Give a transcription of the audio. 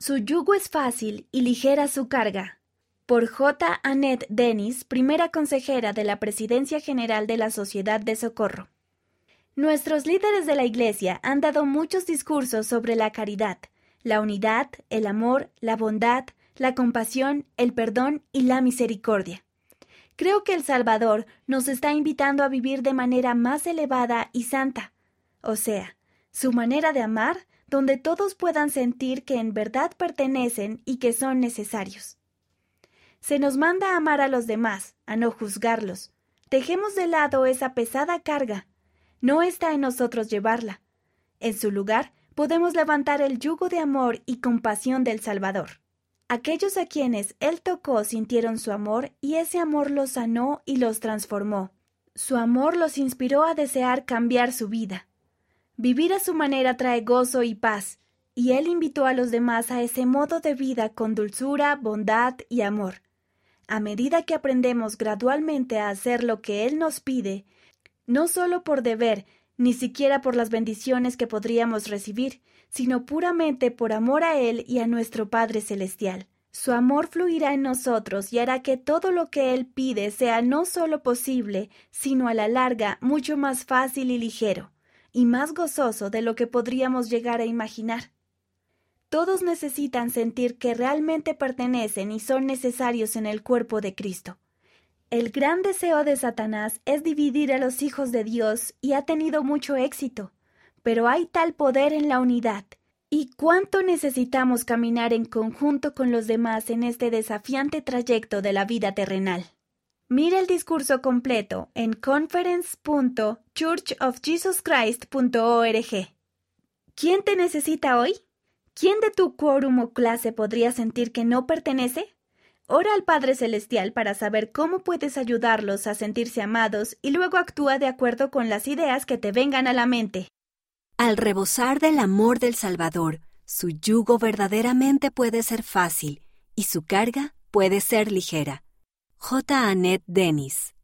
Su yugo es fácil y ligera su carga. Por J. Annette Dennis, primera consejera de la Presidencia General de la Sociedad de Socorro. Nuestros líderes de la Iglesia han dado muchos discursos sobre la caridad, la unidad, el amor, la bondad, la compasión, el perdón y la misericordia. Creo que el Salvador nos está invitando a vivir de manera más elevada y santa, o sea, su manera de amar donde todos puedan sentir que en verdad pertenecen y que son necesarios. Se nos manda a amar a los demás, a no juzgarlos. Dejemos de lado esa pesada carga. No está en nosotros llevarla. En su lugar, podemos levantar el yugo de amor y compasión del Salvador. Aquellos a quienes Él tocó sintieron su amor y ese amor los sanó y los transformó. Su amor los inspiró a desear cambiar su vida. Vivir a su manera trae gozo y paz, y Él invitó a los demás a ese modo de vida con dulzura, bondad y amor. A medida que aprendemos gradualmente a hacer lo que Él nos pide, no solo por deber, ni siquiera por las bendiciones que podríamos recibir, sino puramente por amor a Él y a nuestro Padre Celestial. Su amor fluirá en nosotros y hará que todo lo que Él pide sea no solo posible, sino a la larga mucho más fácil y ligero y más gozoso de lo que podríamos llegar a imaginar. Todos necesitan sentir que realmente pertenecen y son necesarios en el cuerpo de Cristo. El gran deseo de Satanás es dividir a los hijos de Dios y ha tenido mucho éxito, pero hay tal poder en la unidad. ¿Y cuánto necesitamos caminar en conjunto con los demás en este desafiante trayecto de la vida terrenal? Mira el discurso completo en conference.churchofjesuschrist.org. ¿Quién te necesita hoy? ¿Quién de tu quórum o clase podría sentir que no pertenece? Ora al Padre Celestial para saber cómo puedes ayudarlos a sentirse amados y luego actúa de acuerdo con las ideas que te vengan a la mente. Al rebosar del amor del Salvador, su yugo verdaderamente puede ser fácil y su carga puede ser ligera. J. Annette Dennis